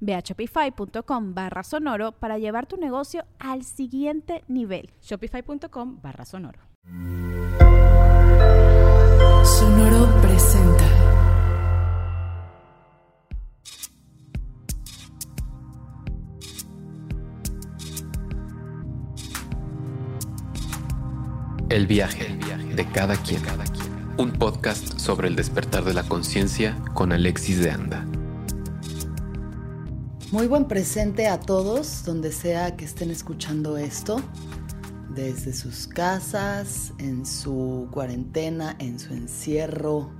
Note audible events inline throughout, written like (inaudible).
Ve a shopify.com barra sonoro para llevar tu negocio al siguiente nivel. Shopify.com barra sonoro. Sonoro presenta. El viaje, de cada quien. Un podcast sobre el despertar de la conciencia con Alexis de Anda. Muy buen presente a todos, donde sea que estén escuchando esto, desde sus casas, en su cuarentena, en su encierro.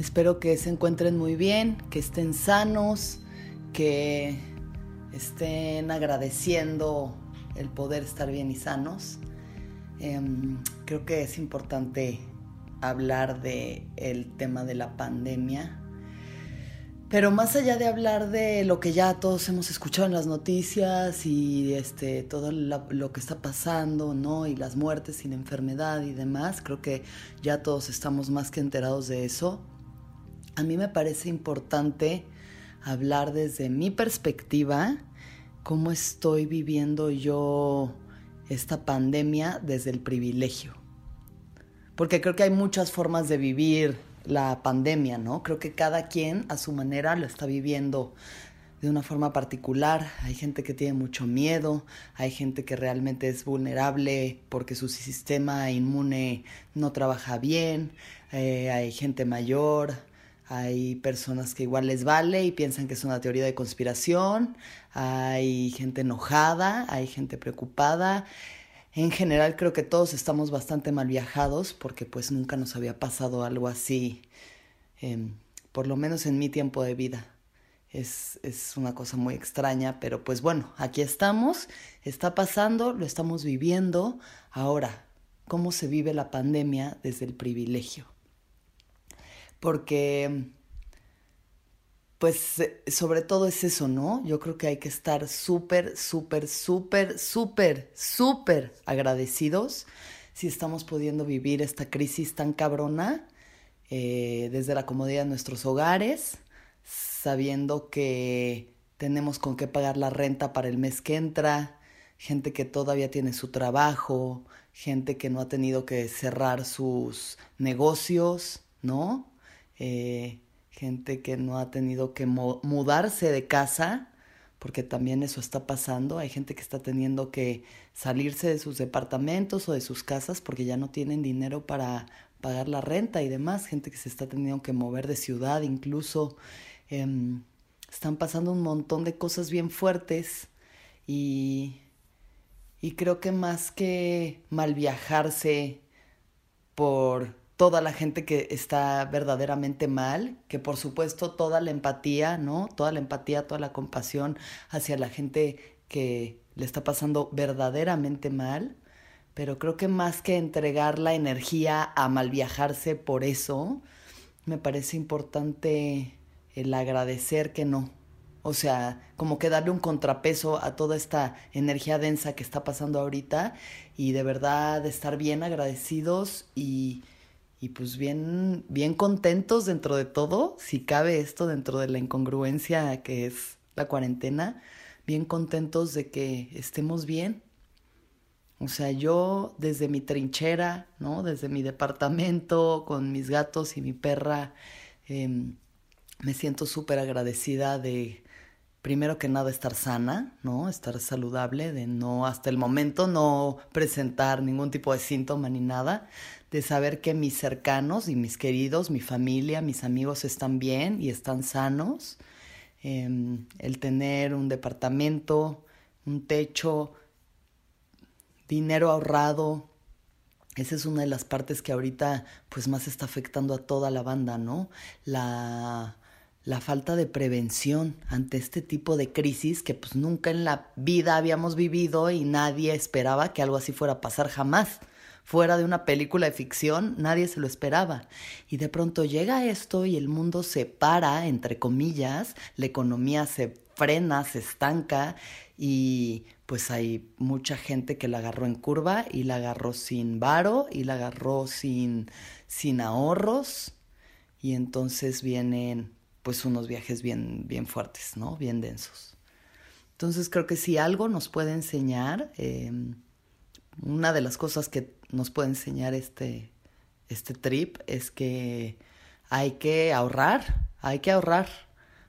Espero que se encuentren muy bien, que estén sanos, que estén agradeciendo el poder estar bien y sanos. Em, creo que es importante hablar de el tema de la pandemia pero más allá de hablar de lo que ya todos hemos escuchado en las noticias y este, todo lo que está pasando, ¿no? Y las muertes sin enfermedad y demás, creo que ya todos estamos más que enterados de eso. A mí me parece importante hablar desde mi perspectiva cómo estoy viviendo yo esta pandemia desde el privilegio. Porque creo que hay muchas formas de vivir la pandemia, ¿no? Creo que cada quien a su manera lo está viviendo de una forma particular. Hay gente que tiene mucho miedo, hay gente que realmente es vulnerable porque su sistema inmune no trabaja bien, eh, hay gente mayor, hay personas que igual les vale y piensan que es una teoría de conspiración, hay gente enojada, hay gente preocupada. En general creo que todos estamos bastante mal viajados porque pues nunca nos había pasado algo así, em, por lo menos en mi tiempo de vida. Es, es una cosa muy extraña, pero pues bueno, aquí estamos, está pasando, lo estamos viviendo. Ahora, ¿cómo se vive la pandemia desde el privilegio? Porque pues eh, sobre todo es eso, ¿no? Yo creo que hay que estar súper, súper, súper, súper, súper agradecidos si estamos pudiendo vivir esta crisis tan cabrona eh, desde la comodidad de nuestros hogares, sabiendo que tenemos con qué pagar la renta para el mes que entra, gente que todavía tiene su trabajo, gente que no ha tenido que cerrar sus negocios, ¿no? Eh, gente que no ha tenido que mudarse de casa, porque también eso está pasando. Hay gente que está teniendo que salirse de sus departamentos o de sus casas porque ya no tienen dinero para pagar la renta y demás. Gente que se está teniendo que mover de ciudad incluso. Em, están pasando un montón de cosas bien fuertes y, y creo que más que mal viajarse por toda la gente que está verdaderamente mal, que por supuesto toda la empatía, ¿no? Toda la empatía, toda la compasión hacia la gente que le está pasando verdaderamente mal, pero creo que más que entregar la energía a mal viajarse por eso, me parece importante el agradecer que no. O sea, como que darle un contrapeso a toda esta energía densa que está pasando ahorita y de verdad estar bien agradecidos y y pues bien, bien contentos dentro de todo, si cabe esto dentro de la incongruencia que es la cuarentena, bien contentos de que estemos bien. O sea, yo desde mi trinchera, ¿no? Desde mi departamento, con mis gatos y mi perra, em, me siento súper agradecida de, primero que nada, estar sana, ¿no? Estar saludable, de no, hasta el momento, no presentar ningún tipo de síntoma ni nada, de saber que mis cercanos y mis queridos, mi familia, mis amigos están bien y están sanos, em, el tener un departamento, un techo, dinero ahorrado, esa es una de las partes que ahorita pues más está afectando a toda la banda, ¿no? La, la falta de prevención ante este tipo de crisis que pues nunca en la vida habíamos vivido y nadie esperaba que algo así fuera a pasar jamás. Fuera de una película de ficción, nadie se lo esperaba. Y de pronto llega esto y el mundo se para, entre comillas, la economía se frena, se estanca y pues hay mucha gente que la agarró en curva y la agarró sin varo y la agarró sin, sin ahorros y entonces vienen pues unos viajes bien, bien fuertes, ¿no? Bien densos. Entonces creo que si algo nos puede enseñar, em, una de las cosas que nos puede enseñar este, este trip es que hay que ahorrar, hay que ahorrar.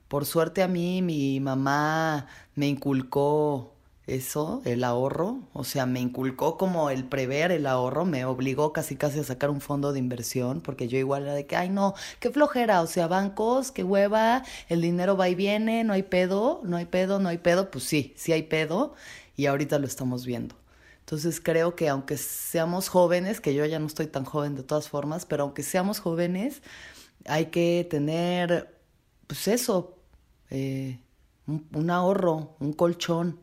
Por suerte a mí mi mamá me inculcó eso, el ahorro, o sea, me inculcó como el prever el ahorro, me obligó casi casi a sacar un fondo de inversión, porque yo igual era de que, ay no, qué flojera, o sea, bancos, qué hueva, el dinero va y viene, no hay pedo, no hay pedo, no hay pedo, pues sí, sí hay pedo, y ahorita lo estamos viendo. Entonces creo que aunque seamos jóvenes, que yo ya no estoy tan joven de todas formas, pero aunque seamos jóvenes, hay que tener, pues eso, eh, un ahorro, un colchón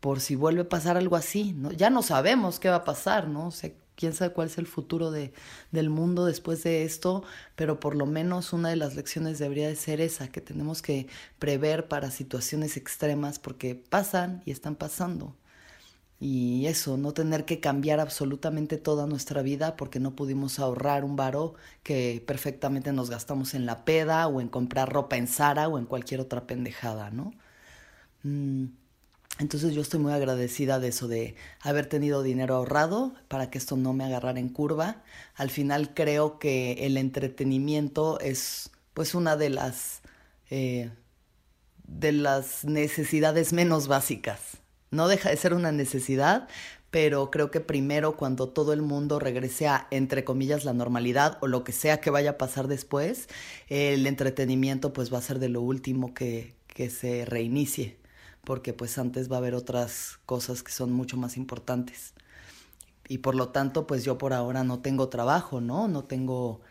por si vuelve a pasar algo así, ¿no? Ya no sabemos qué va a pasar, ¿no? O sea, quién sabe cuál es el futuro de, del mundo después de esto, pero por lo menos una de las lecciones debería de ser esa, que tenemos que prever para situaciones extremas porque pasan y están pasando. Y eso, no tener que cambiar absolutamente toda nuestra vida porque no pudimos ahorrar un varo que perfectamente nos gastamos en la peda o en comprar ropa en Zara o en cualquier otra pendejada, ¿no? Mm. Entonces yo estoy muy agradecida de eso, de haber tenido dinero ahorrado para que esto no me agarrara en curva. Al final creo que el entretenimiento es pues una de las, eh, de las necesidades menos básicas. No deja de ser una necesidad, pero creo que primero cuando todo el mundo regrese a, entre comillas, la normalidad o lo que sea que vaya a pasar después, el entretenimiento pues va a ser de lo último que, que se reinicie porque pues antes va a haber otras cosas que son mucho más importantes. Y por lo tanto, pues yo por ahora no tengo trabajo, ¿no? No tengo,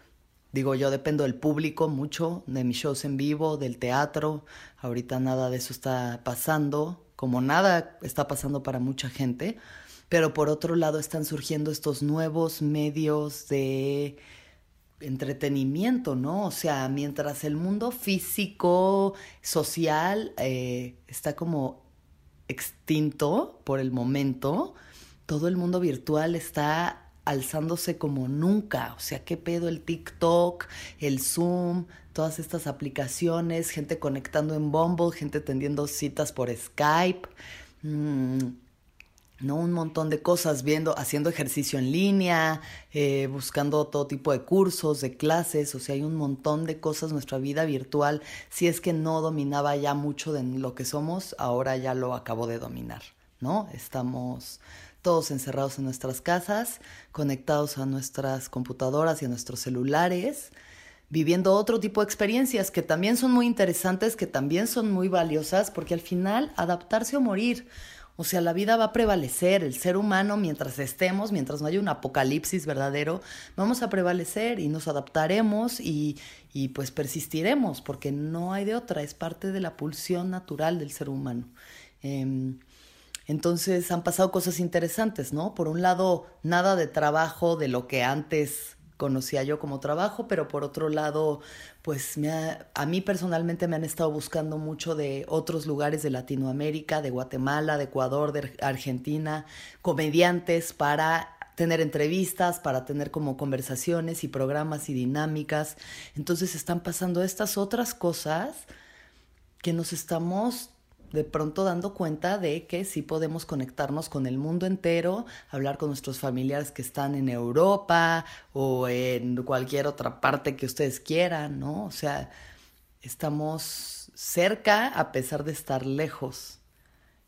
digo, yo dependo del público mucho, de mis shows en vivo, del teatro. Ahorita nada de eso está pasando, como nada está pasando para mucha gente. Pero por otro lado están surgiendo estos nuevos medios de entretenimiento, ¿no? O sea, mientras el mundo físico, social, eh, está como extinto por el momento, todo el mundo virtual está alzándose como nunca. O sea, qué pedo el TikTok, el Zoom, todas estas aplicaciones, gente conectando en Bumble, gente tendiendo citas por Skype. Mm, ¿no? Un montón de cosas, viendo, haciendo ejercicio en línea, eh, buscando todo tipo de cursos, de clases, o sea, hay un montón de cosas, nuestra vida virtual, si es que no dominaba ya mucho de lo que somos, ahora ya lo acabo de dominar, ¿no? Estamos todos encerrados en nuestras casas, conectados a nuestras computadoras y a nuestros celulares, viviendo otro tipo de experiencias que también son muy interesantes, que también son muy valiosas, porque al final adaptarse o morir, o sea, la vida va a prevalecer, el ser humano mientras estemos, mientras no haya un apocalipsis verdadero, vamos a prevalecer y nos adaptaremos y, y pues persistiremos, porque no hay de otra, es parte de la pulsión natural del ser humano. Em, entonces han pasado cosas interesantes, ¿no? Por un lado, nada de trabajo de lo que antes conocía yo como trabajo, pero por otro lado, pues me a mí personalmente me han estado buscando mucho de otros lugares de Latinoamérica, de Guatemala, de Ecuador, de Argentina, comediantes para tener entrevistas, para tener como conversaciones y programas y dinámicas. Entonces están pasando estas otras cosas que nos estamos de pronto dando cuenta de que sí podemos conectarnos con el mundo entero, hablar con nuestros familiares que están en Europa o en cualquier otra parte que ustedes quieran, ¿no? O sea, estamos cerca a pesar de estar lejos.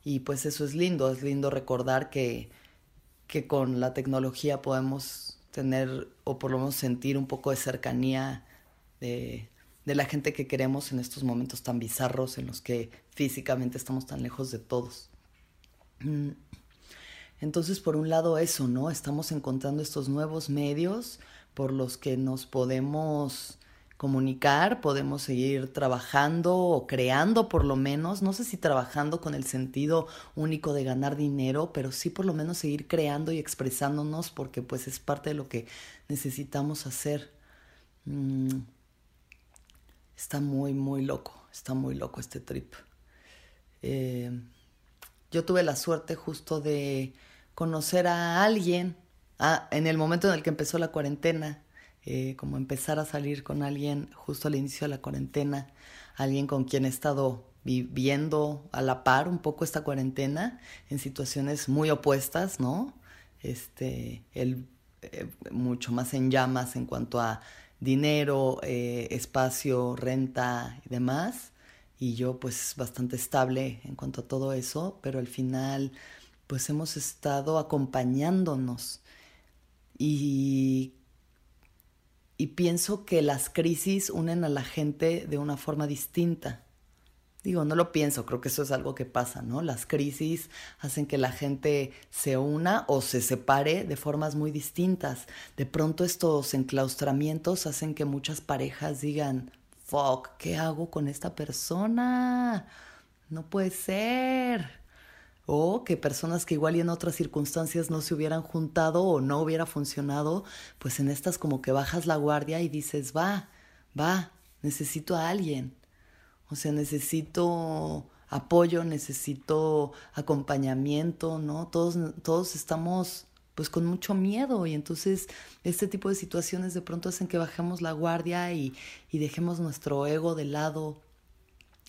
Y pues eso es lindo, es lindo recordar que, que con la tecnología podemos tener o por lo menos sentir un poco de cercanía de, de la gente que queremos en estos momentos tan bizarros en los que físicamente estamos tan lejos de todos. Mm. Entonces, por un lado eso, ¿no? Estamos encontrando estos nuevos medios por los que nos podemos comunicar, podemos seguir trabajando o creando por lo menos, no sé si trabajando con el sentido único de ganar dinero, pero sí por lo menos seguir creando y expresándonos porque pues es parte de lo que necesitamos hacer. Mm, está muy, muy loco, está muy loco este trip. Eh, yo tuve la suerte justo de conocer a alguien en el momento en el que empezó la cuarentena eh, como empezar a salir con alguien justo al inicio de la cuarentena, alguien con quien he estado viviendo a la par un poco esta cuarentena en situaciones muy opuestas, ¿no? Este, él eh, mucho más en llamas en cuanto a dinero, eh, espacio, renta y demás, y yo pues bastante estable en cuanto a todo eso, pero al final pues hemos estado acompañándonos y y pienso que las crisis unen a la gente de una forma distinta. Digo, no lo pienso, creo que eso es algo que pasa, ¿no? Las crisis hacen que la gente se una o se separe de formas muy distintas. De pronto estos enclaustramientos hacen que muchas parejas digan, fuck, ¿qué hago con esta persona? No puede ser o que personas que igual y en otras circunstancias no se hubieran juntado o no hubiera funcionado, pues en estas como que bajas la guardia y dices, va, va, necesito a alguien. O sea, necesito apoyo, necesito acompañamiento, ¿no? Todos, todos estamos pues con mucho miedo y entonces este tipo de situaciones de pronto hacen que bajemos la guardia y, dejemos nuestro ego de lado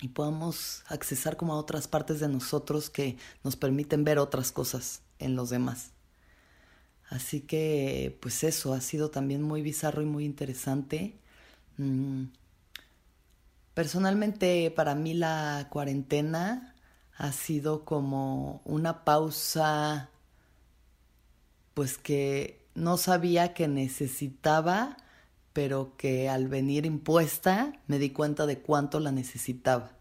y podamos accesar como a otras partes de nosotros que nos permiten ver otras cosas en los demás. Así que, pues eso, ha sido también muy bizarro y muy interesante. Mm. Personalmente, para mí la cuarentena ha sido como una pausa, pues que no sabía que necesitaba, pero que al venir impuesta me di cuenta de cuánto la necesitaba,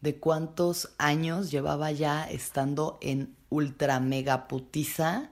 de cuántos años llevaba ya estando en ultra mega putiza,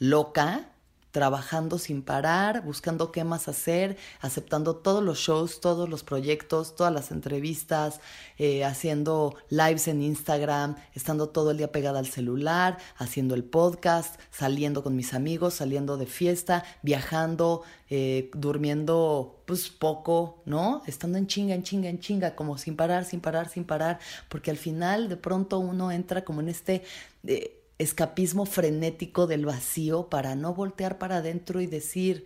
loca, trabajando sin parar, buscando qué más hacer, aceptando todos los shows, todos los proyectos, todas las entrevistas, eh, haciendo lives en Instagram, estando todo el día pegada al celular, haciendo el podcast, saliendo con mis amigos, saliendo de fiesta, viajando, eh, durmiendo pues poco, ¿no? Estando en chinga, en chinga, en chinga, como sin parar, sin parar, sin parar, porque al final de pronto uno entra como en este... Eh, escapismo frenético del vacío para no voltear para adentro y decir,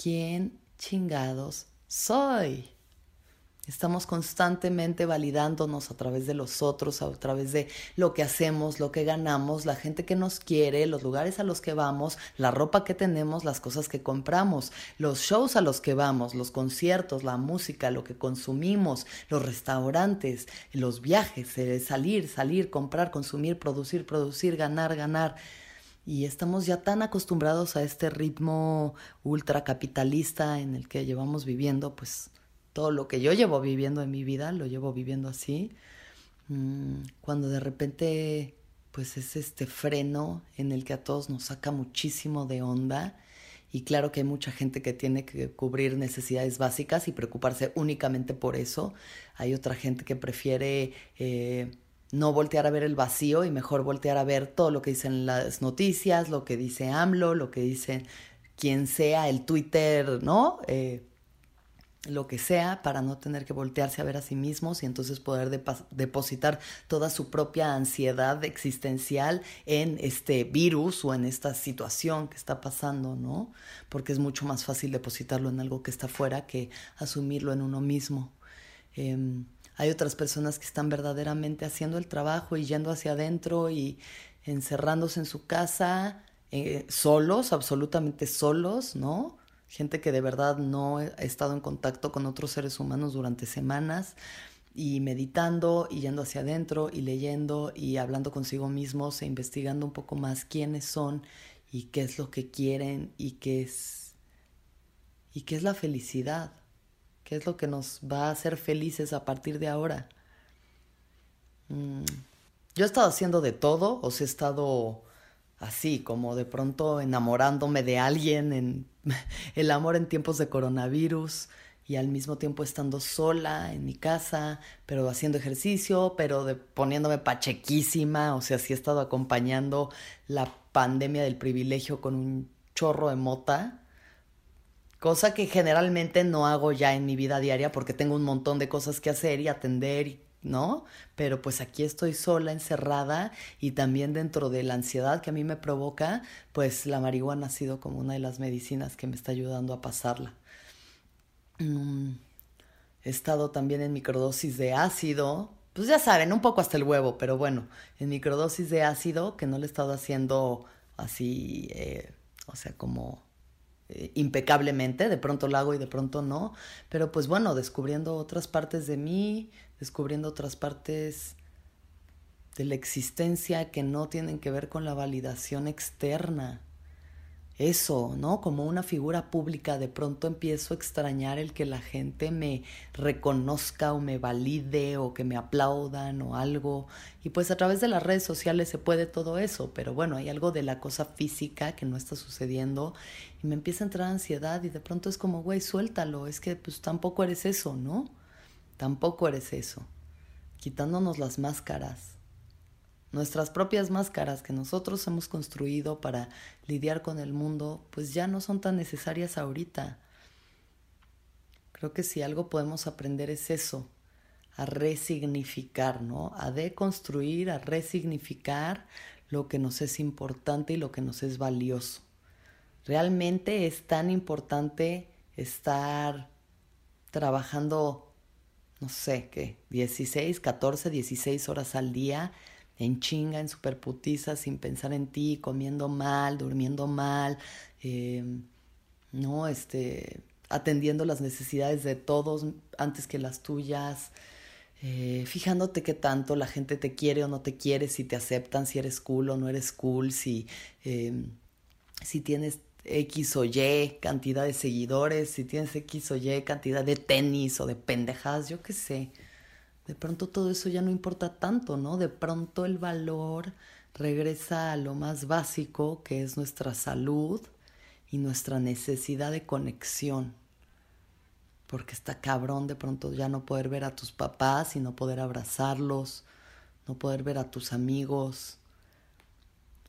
¿quién chingados soy? Estamos constantemente validándonos a través de los otros, a través de lo que hacemos, lo que ganamos, la gente que nos quiere, los lugares a los que vamos, la ropa que tenemos, las cosas que compramos, los shows a los que vamos, los conciertos, la música, lo que consumimos, los restaurantes, los viajes, salir, salir, comprar, consumir, producir, producir, ganar, ganar. Y estamos ya tan acostumbrados a este ritmo ultracapitalista en el que llevamos viviendo, pues todo lo que yo llevo viviendo en mi vida, lo llevo viviendo así. Mm, cuando de repente, pues es este freno en el que a todos nos saca muchísimo de onda. Y claro que hay mucha gente que tiene que cubrir necesidades básicas y preocuparse únicamente por eso. Hay otra gente que prefiere eh, no voltear a ver el vacío y mejor voltear a ver todo lo que dicen las noticias, lo que dice AMLO, lo que dice quien sea, el Twitter, ¿no? Eh, lo que sea para no tener que voltearse a ver a sí mismos y entonces poder depositar toda su propia ansiedad existencial en este virus o en esta situación que está pasando, ¿no? Porque es mucho más fácil depositarlo en algo que está fuera que asumirlo en uno mismo. Em, hay otras personas que están verdaderamente haciendo el trabajo y yendo hacia adentro y encerrándose en su casa, eh, solos, absolutamente solos, ¿no? Gente que de verdad no ha estado en contacto con otros seres humanos durante semanas y meditando y yendo hacia adentro y leyendo y hablando consigo mismos e investigando un poco más quiénes son y qué es lo que quieren y qué es y qué es la felicidad, qué es lo que nos va a hacer felices a partir de ahora. Mm, yo he estado haciendo de todo, o sea, he estado así, como de pronto enamorándome de alguien, en (laughs) el amor en tiempos de coronavirus y al mismo tiempo estando sola en mi casa, pero haciendo ejercicio, pero poniéndome pachequísima, o sea, sí he estado acompañando la pandemia del privilegio con un chorro de mota, cosa que generalmente no hago ya en mi vida diaria porque tengo un montón de cosas que hacer y atender y ¿no? Pero pues aquí estoy sola, encerrada y también dentro de la ansiedad que a mí me provoca, pues la marihuana ha sido como una de las medicinas que me está ayudando a pasarla. Mm, he estado también en microdosis de ácido, pues ya saben, un poco hasta el huevo, pero bueno, en microdosis de ácido que no le he estado haciendo así, eh, o sea, como eh, impecablemente, de pronto lo hago y de pronto no, pero pues bueno, descubriendo otras partes de mí, descubriendo otras partes de la existencia que no tienen que ver con la validación externa. Eso, ¿no? Como una figura pública, de pronto empiezo a extrañar el que la gente me reconozca o me valide o que me aplaudan o algo. Y pues a través de las redes sociales se puede todo eso, pero bueno, hay algo de la cosa física que no está sucediendo y me empieza a entrar ansiedad y de pronto es como, güey, suéltalo, es que pues tampoco eres eso, ¿no? Tampoco eres eso. Quitándonos las máscaras. Nuestras propias máscaras que nosotros hemos construido para lidiar con el mundo, pues ya no son tan necesarias ahorita. Creo que si algo podemos aprender es eso, a resignificar, ¿no? A deconstruir, a resignificar lo que nos es importante y lo que nos es valioso. Realmente es tan importante estar trabajando no sé, ¿qué? 16, 14, 16 horas al día en chinga, en superputiza, sin pensar en ti, comiendo mal, durmiendo mal, em, ¿no? Este, atendiendo las necesidades de todos antes que las tuyas, eh, fijándote qué tanto la gente te quiere o no te quiere, si te aceptan, si eres cool o no eres cool, si, em, si tienes X o Y cantidad de seguidores, si tienes X o Y cantidad de tenis o de pendejas, yo qué sé. De pronto todo eso ya no importa tanto, ¿no? De pronto el valor regresa a lo más básico, que es nuestra salud y nuestra necesidad de conexión. Porque está cabrón de pronto ya no poder ver a tus papás y no poder abrazarlos, no poder ver a tus amigos,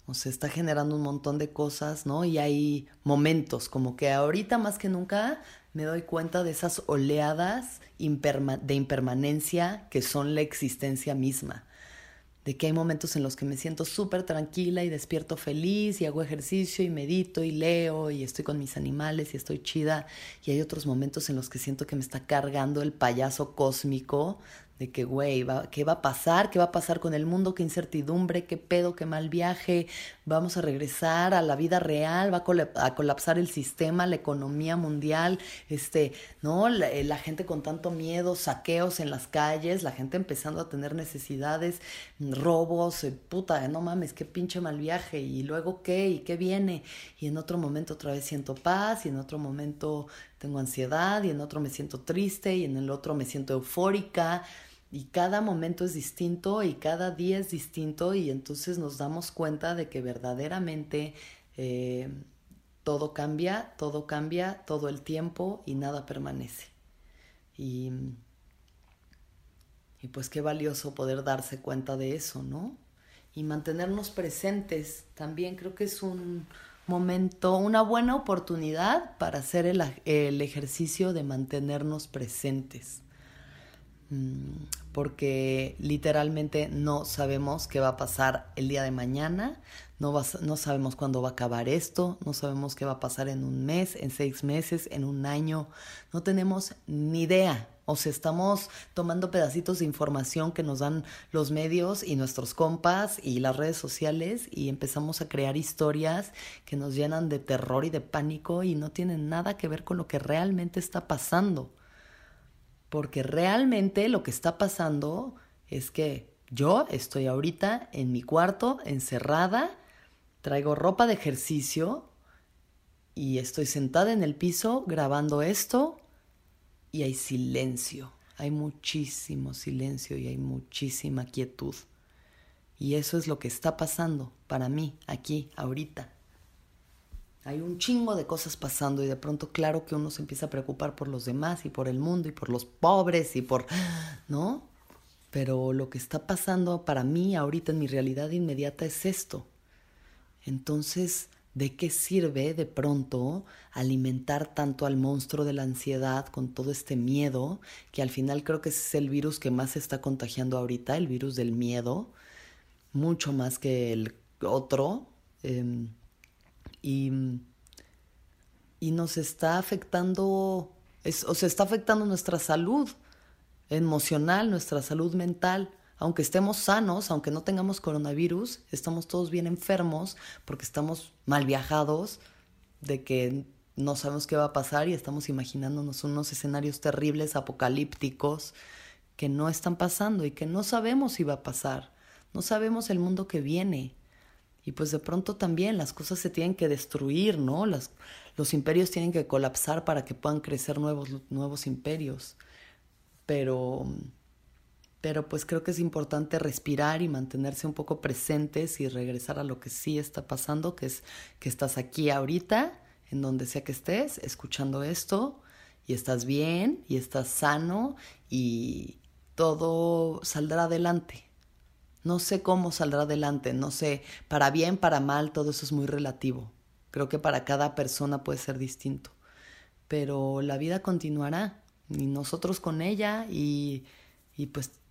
o se está generando un montón de cosas, ¿no? Y hay momentos, como que ahorita más que nunca me doy cuenta de esas oleadas de impermanencia que son la existencia misma. De que hay momentos en los que me siento súper tranquila y despierto feliz y hago ejercicio y medito y leo y estoy con mis animales y estoy chida. Y hay otros momentos en los que siento que me está cargando el payaso cósmico de que, güey, ¿qué va a pasar? ¿Qué va a pasar con el mundo? ¿Qué incertidumbre? ¿Qué pedo? ¿Qué mal viaje? ¿Vamos a regresar a la vida real? ¿Va a, colapsar el sistema, la economía mundial? Este, ¿no? Eh, la, gente con tanto miedo, saqueos en las calles, la gente empezando a tener necesidades, robos, eh, puta, no mames, qué pinche mal viaje. ¿Y luego qué? ¿Y qué viene? Y en otro momento otra vez siento paz y en otro momento tengo ansiedad y en otro me siento triste y en el otro me siento eufórica y cada momento es distinto y cada día es distinto y entonces nos damos cuenta de que verdaderamente eh, todo cambia, todo cambia todo el tiempo y nada permanece. Y, y pues qué valioso poder darse cuenta de eso, ¿no? Y mantenernos presentes también creo que es un momento, una buena oportunidad para hacer el, el ejercicio de mantenernos presentes. Mm, porque literalmente no sabemos qué va a pasar el día de mañana, no, no sabemos cuándo va a acabar esto, no sabemos qué va a pasar en un mes, en seis meses, en un año, no tenemos ni idea. O sea, estamos tomando pedacitos de información que nos dan los medios y nuestros compas y las redes sociales y empezamos a crear historias que nos llenan de terror y de pánico y no tienen nada que ver con lo que realmente está pasando. Porque realmente lo que está pasando es que yo estoy ahorita en mi cuarto, encerrada, traigo ropa de ejercicio y estoy sentada en el piso grabando esto y hay silencio, hay muchísimo silencio y hay muchísima quietud. Y eso es lo que está pasando para mí aquí, ahorita. Hay un chingo de cosas pasando y de pronto claro que uno se empieza a preocupar por los demás y por el mundo y por los pobres y por... ¿No? Pero lo que está pasando para mí ahorita en mi realidad inmediata es esto. Entonces, ¿de qué sirve de pronto alimentar tanto al monstruo de la ansiedad con todo este miedo, que al final creo que ese es el virus que más se está contagiando ahorita, el virus del miedo, mucho más que el otro, em, y, y, nos está afectando, o se está afectando nuestra salud emocional, nuestra salud mental aunque estemos sanos, aunque no tengamos coronavirus, estamos todos bien enfermos porque estamos mal viajados, de que no sabemos qué va a pasar y estamos imaginándonos unos escenarios terribles, apocalípticos, que no están pasando y que no sabemos si va a pasar. No sabemos el mundo que viene. Y pues de pronto también las cosas se tienen que destruir, ¿no? Las, los imperios tienen que colapsar para que puedan crecer nuevos, nuevos imperios. Pero pero pues creo que es importante respirar y mantenerse un poco presentes y regresar a lo que sí está pasando, que es que estás aquí ahorita, en donde sea que estés, escuchando esto y estás bien y estás sano y todo saldrá adelante. No sé cómo saldrá adelante, no sé, para bien, para mal, todo eso es muy relativo. Creo que para cada persona puede ser distinto, pero la vida continuará y nosotros con ella y, y pues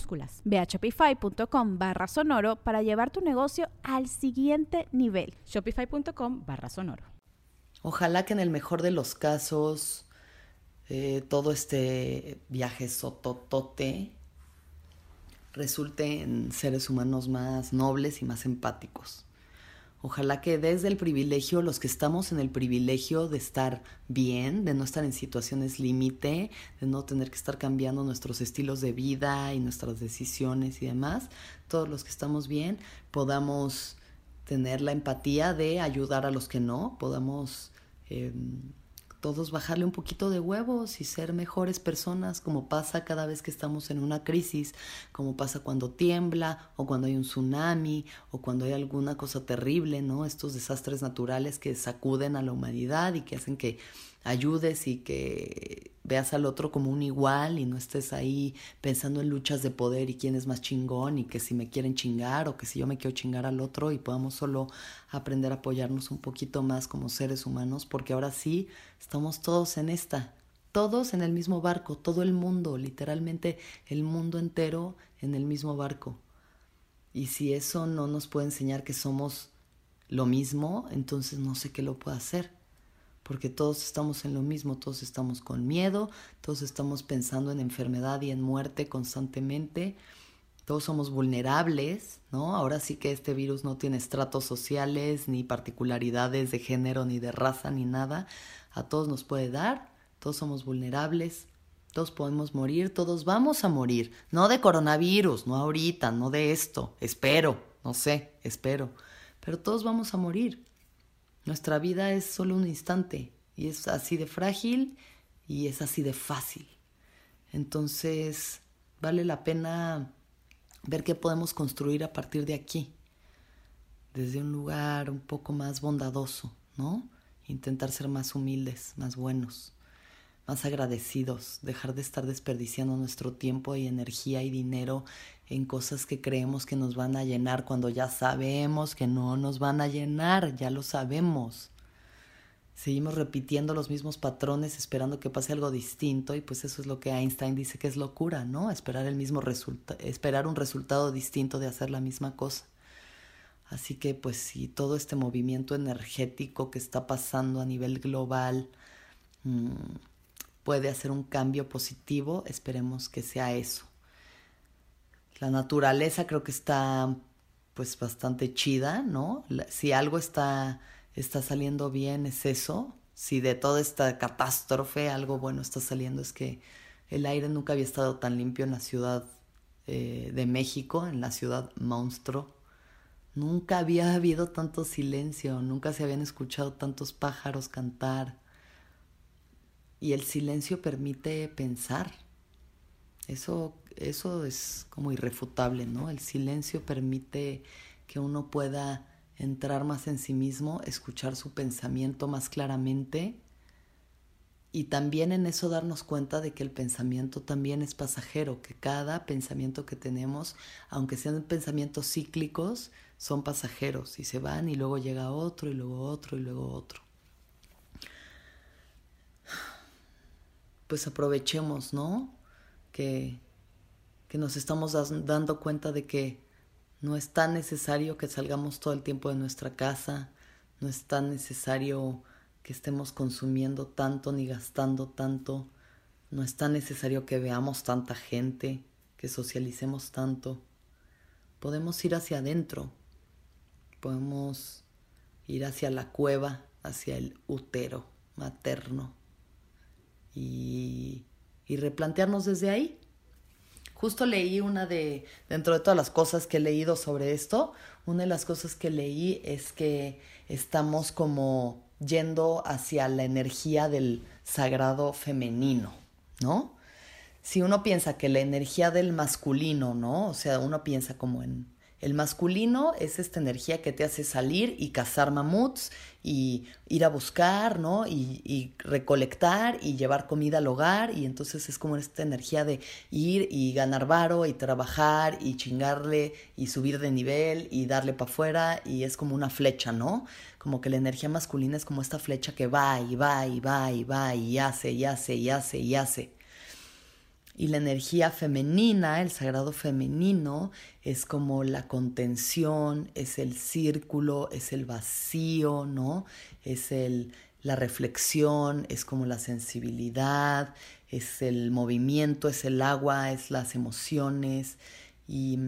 minúsculas Ve a shopify.com barra sonoro para llevar tu negocio al siguiente nivel. Shopify.com barra sonoro. Ojalá que en el mejor de los casos eh, todo este viaje sototote resulte en seres humanos más nobles y más empáticos. Ojalá que desde el privilegio, los que estamos en el privilegio de estar bien, de no estar en situaciones límite, de no tener que estar cambiando nuestros estilos de vida y nuestras decisiones y demás, todos los que estamos bien, podamos tener la empatía de ayudar a los que no, podamos em, todos bajarle un poquito de huevos y ser mejores personas, como pasa cada vez que estamos en una crisis, como pasa cuando tiembla o cuando hay un tsunami o cuando hay alguna cosa terrible, ¿no? Estos desastres naturales que sacuden a la humanidad y que hacen que ayudes y que veas al otro como un igual y no estés ahí pensando en luchas de poder y quién es más chingón y que si me quieren chingar o que si yo me quiero chingar al otro y podamos solo aprender a apoyarnos un poquito más como seres humanos porque ahora sí estamos todos en esta, todos en el mismo barco, todo el mundo, literalmente el mundo entero en el mismo barco. Y si eso no nos puede enseñar que somos lo mismo, entonces no sé qué lo puede hacer porque todos estamos en lo mismo, todos estamos con miedo, todos estamos pensando en enfermedad y en muerte constantemente, todos somos vulnerables, ¿no? Ahora sí que este virus no tiene estratos sociales, ni particularidades de género, ni de raza, ni nada, a todos nos puede dar, todos somos vulnerables, todos podemos morir, todos vamos a morir, no de coronavirus, no ahorita, no de esto, espero, no sé, espero, pero todos vamos a morir. Nuestra vida es solo un instante y es así de frágil y es así de fácil. Entonces, vale la pena ver qué podemos construir a partir de aquí, desde un lugar un poco más bondadoso, ¿no? Intentar ser más humildes, más buenos. más agradecidos, dejar de estar desperdiciando nuestro tiempo y energía y dinero en cosas que creemos que nos van a llenar cuando ya sabemos que no nos van a llenar, ya lo sabemos. Seguimos repitiendo los mismos patrones esperando que pase algo distinto y pues eso es lo que Einstein dice que es locura, ¿no? Esperar el mismo esperar un resultado distinto de hacer la misma cosa. Así que pues si todo este movimiento energético que está pasando a nivel global mm, puede hacer un cambio positivo, esperemos que sea eso. La naturaleza creo que está pues bastante chida, ¿no? Si algo está, está saliendo bien es eso. Si de toda esta catástrofe algo bueno está saliendo es que el aire nunca había estado tan limpio en la ciudad eh, de México, en la ciudad monstruo. Nunca había habido tanto silencio, nunca se habían escuchado tantos pájaros cantar. Y el silencio permite pensar. Eso, eso es como irrefutable, ¿no? El silencio permite que uno pueda entrar más en sí mismo, escuchar su pensamiento más claramente y también en eso darnos cuenta de que el pensamiento también es pasajero, que cada pensamiento que tenemos, aunque sean pensamientos cíclicos, son pasajeros y se van y luego llega otro y luego otro y luego otro. Pues aprovechemos, ¿no? Que, que nos estamos dando cuenta de que no es tan necesario que salgamos todo el tiempo de nuestra casa, no es tan necesario que estemos consumiendo tanto ni gastando tanto, no es tan necesario que veamos tanta gente, que socialicemos tanto. Podemos ir hacia adentro Podemos ir hacia la cueva, hacia el útero materno y, y replantearnos desde ahí. Justo leí una de, dentro de todas las cosas que he leído sobre esto, una de las cosas que leí es que estamos como yendo hacia la energía del sagrado femenino, ¿no? Si uno piensa que la energía del masculino, ¿no? O sea, uno piensa como en el masculino es esta energía que te hace salir y cazar mamuts y ir a buscar, ¿no? Y, recolectar y llevar comida al hogar. Y entonces es como esta energía de ir y ganar varo y trabajar y chingarle y subir de nivel y darle para afuera. Y es como una flecha, ¿no? Como que la energía masculina es como esta flecha que va y va y va y va y hace y hace y hace y hace. Y la energía femenina, el sagrado femenino, es como la contención, es el círculo, es el vacío, ¿no? Es el, la reflexión, es como la sensibilidad, es el movimiento, es el agua, es las emociones. Y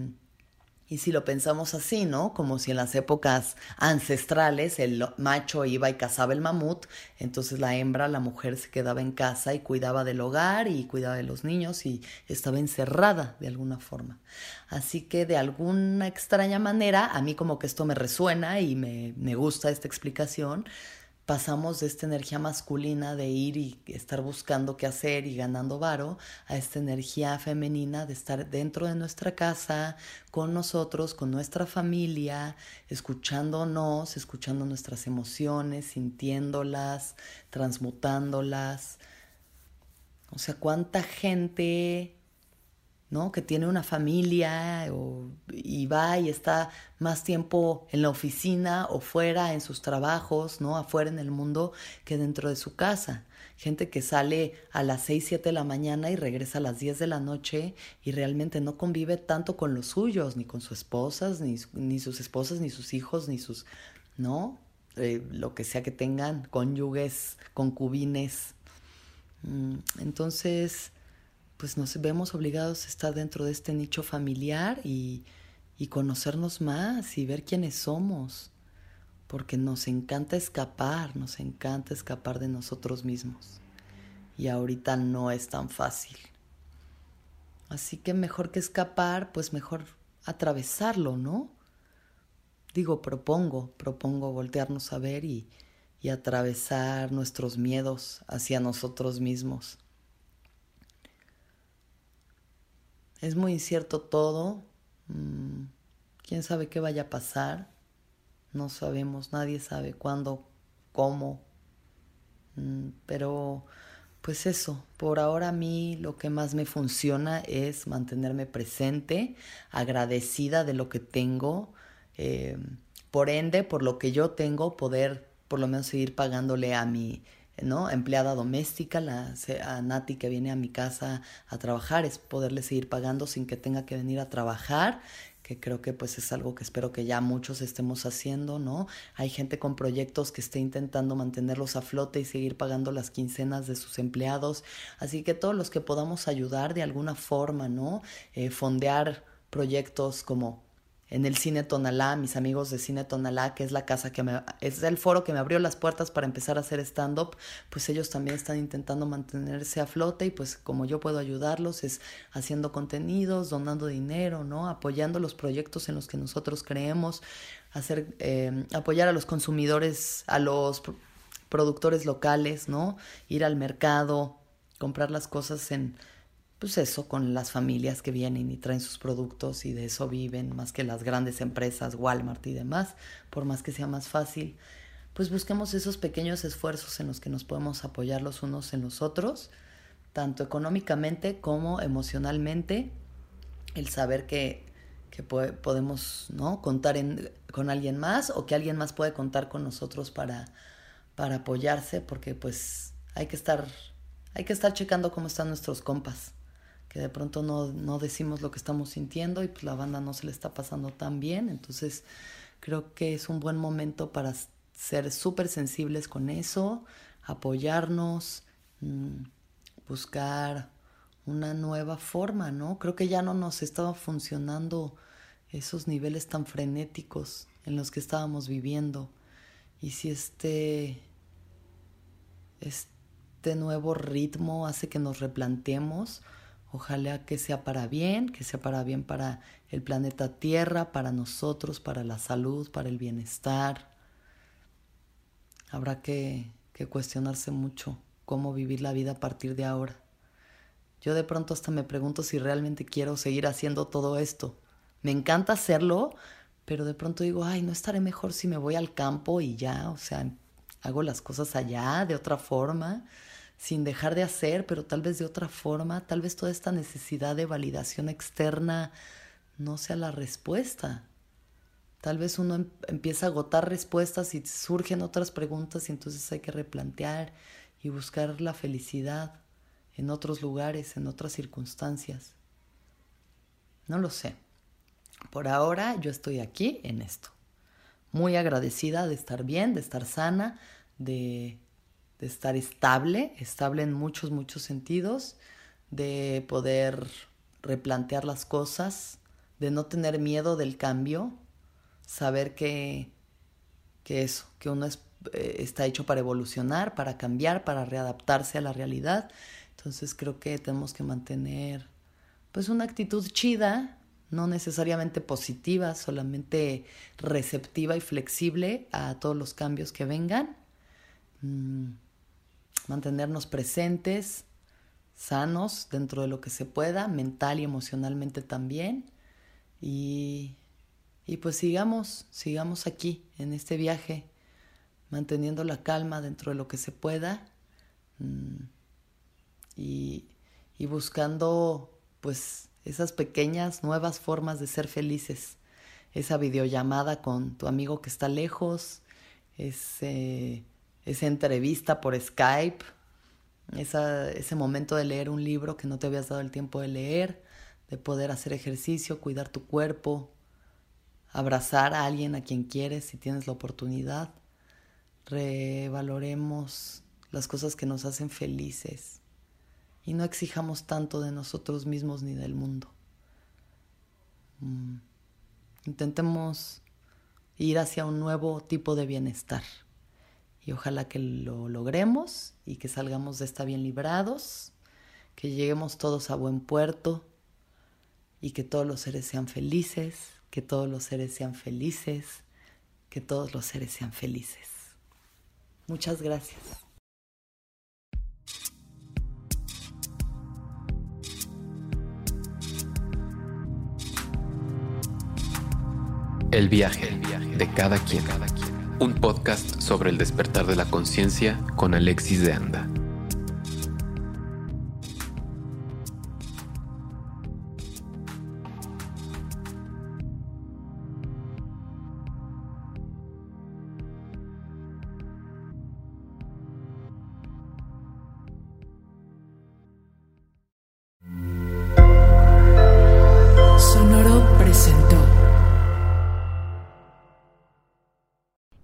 y si lo pensamos así, ¿no? Como si en las épocas ancestrales el macho iba y cazaba el mamut, entonces la hembra, la mujer se quedaba en casa y cuidaba del hogar y cuidaba de los niños y estaba encerrada de alguna forma. Así que de alguna extraña manera, a mí como que esto me resuena y me, me gusta esta explicación, pasamos de esta energía masculina de ir y estar buscando qué hacer y ganando varo a esta energía femenina de estar dentro de nuestra casa, con nosotros, con nuestra familia, escuchándonos, escuchando nuestras emociones, sintiéndolas, transmutándolas. O sea, cuánta gente ¿no? Que tiene una familia y va y está más tiempo en la oficina o fuera en sus trabajos, ¿no? Afuera en el mundo que dentro de su casa. Gente que sale a las 6, 7 de la mañana y regresa a las 10 de la noche y realmente no convive tanto con los suyos, ni con sus esposas, ni, ni sus esposas, ni sus hijos, ni sus, ¿no? Eh, lo que sea que tengan, cónyuges, concubines. Mm, entonces, pues nos vemos obligados a estar dentro de este nicho familiar y, y conocernos más y ver quiénes somos, porque nos encanta escapar, nos encanta escapar de nosotros mismos. Y ahorita no es tan fácil. Así que mejor que escapar, pues mejor atravesarlo, ¿no? Digo, propongo, propongo voltearnos a ver y, y atravesar nuestros miedos hacia nosotros mismos. Es muy incierto todo. Mm, ¿Quién sabe qué vaya a pasar? No sabemos, nadie sabe cuándo, cómo. Mm, pero pues eso, por ahora a mí lo que más me funciona es mantenerme presente, agradecida de lo que tengo, eh, por ende, por lo que yo tengo, poder por lo menos seguir pagándole a mi ¿no? empleada doméstica, la, a Nati que viene a mi casa a trabajar, es poderle seguir pagando sin que tenga que venir a trabajar que creo que pues es algo que espero que ya muchos estemos haciendo, ¿no? Hay gente con proyectos que esté intentando mantenerlos a flote y seguir pagando las quincenas de sus empleados, así que todos los que podamos ayudar de alguna forma, ¿no? Eh, fondear proyectos como en el Cine Tonalá, mis amigos de Cine Tonalá, que es la casa que me, es el foro que me abrió las puertas para empezar a hacer stand-up, pues ellos también están intentando mantenerse a flote y pues como yo puedo ayudarlos es haciendo contenidos, donando dinero, ¿no? Apoyando los proyectos en los que nosotros creemos, hacer, eh, apoyar a los consumidores, a los productores locales, ¿no? Ir al mercado, comprar las cosas en pues eso, con las familias que vienen y traen sus productos y de eso viven, más que las grandes empresas, Walmart y demás, por más que sea más fácil, pues busquemos esos pequeños esfuerzos en los que nos podemos apoyar los unos en los otros, tanto económicamente como emocionalmente, el saber que, que podemos ¿no? contar con alguien más o que alguien más puede contar con nosotros para, para apoyarse, porque pues hay que estar, hay que estar checando cómo están nuestros compas que de pronto no, no decimos lo que estamos sintiendo y pues la banda no se le está pasando tan bien. Entonces creo que es un buen momento para ser súper sensibles con eso, apoyarnos, mm, buscar una nueva forma, ¿no? Creo que ya no nos estaba funcionando esos niveles tan frenéticos en los que estábamos viviendo. Y si este, este nuevo ritmo hace que nos replanteemos, Ojalá que sea para bien, que sea para bien para el planeta Tierra, para nosotros, para la salud, para el bienestar. Habrá que, que cuestionarse mucho cómo vivir la vida a partir de ahora. Yo de pronto hasta me pregunto si realmente quiero seguir haciendo todo esto. Me encanta hacerlo, pero de pronto digo, ay, no estaré mejor si me voy al campo y ya, o sea, hago las cosas allá de otra forma sin dejar de hacer, pero tal vez de otra forma, tal vez toda esta necesidad de validación externa no sea la respuesta. Tal vez uno em, empieza a agotar respuestas y surgen otras preguntas y entonces hay que replantear y buscar la felicidad en otros lugares, en otras circunstancias. No lo sé. Por ahora yo estoy aquí en esto. Muy agradecida de estar bien, de estar sana, de de estar estable, estable en muchos, muchos sentidos, de poder replantear las cosas, de no tener miedo del cambio, saber que, que eso, que uno eh, está hecho para evolucionar, para cambiar, para readaptarse a la realidad. Entonces creo que tenemos que mantener pues una actitud chida, no necesariamente positiva, solamente receptiva y flexible a todos los cambios que vengan. Mm, mantenernos presentes, sanos dentro de lo que se pueda, mental y emocionalmente también. Y, y pues sigamos, sigamos aquí en este viaje, manteniendo la calma dentro de lo que se pueda mm, y, y buscando pues esas pequeñas nuevas formas de ser felices. Esa videollamada con tu amigo que está lejos, ese esa entrevista por Skype, ese momento de leer un libro que no te habías dado el tiempo de leer, de poder hacer ejercicio, cuidar tu cuerpo, abrazar a alguien a quien quieres si tienes la oportunidad. Revaloremos las cosas que nos hacen felices y no exijamos tanto de nosotros mismos ni del mundo. Mm. Intentemos ir hacia un nuevo tipo de bienestar y ojalá que lo logremos y que salgamos de esta bien librados, que lleguemos todos a buen puerto y que todos los seres sean felices, que todos los seres sean felices, que todos los seres sean felices. Muchas gracias. El viaje, de cada quien un podcast sobre el despertar de la conciencia con Alexis de Anda.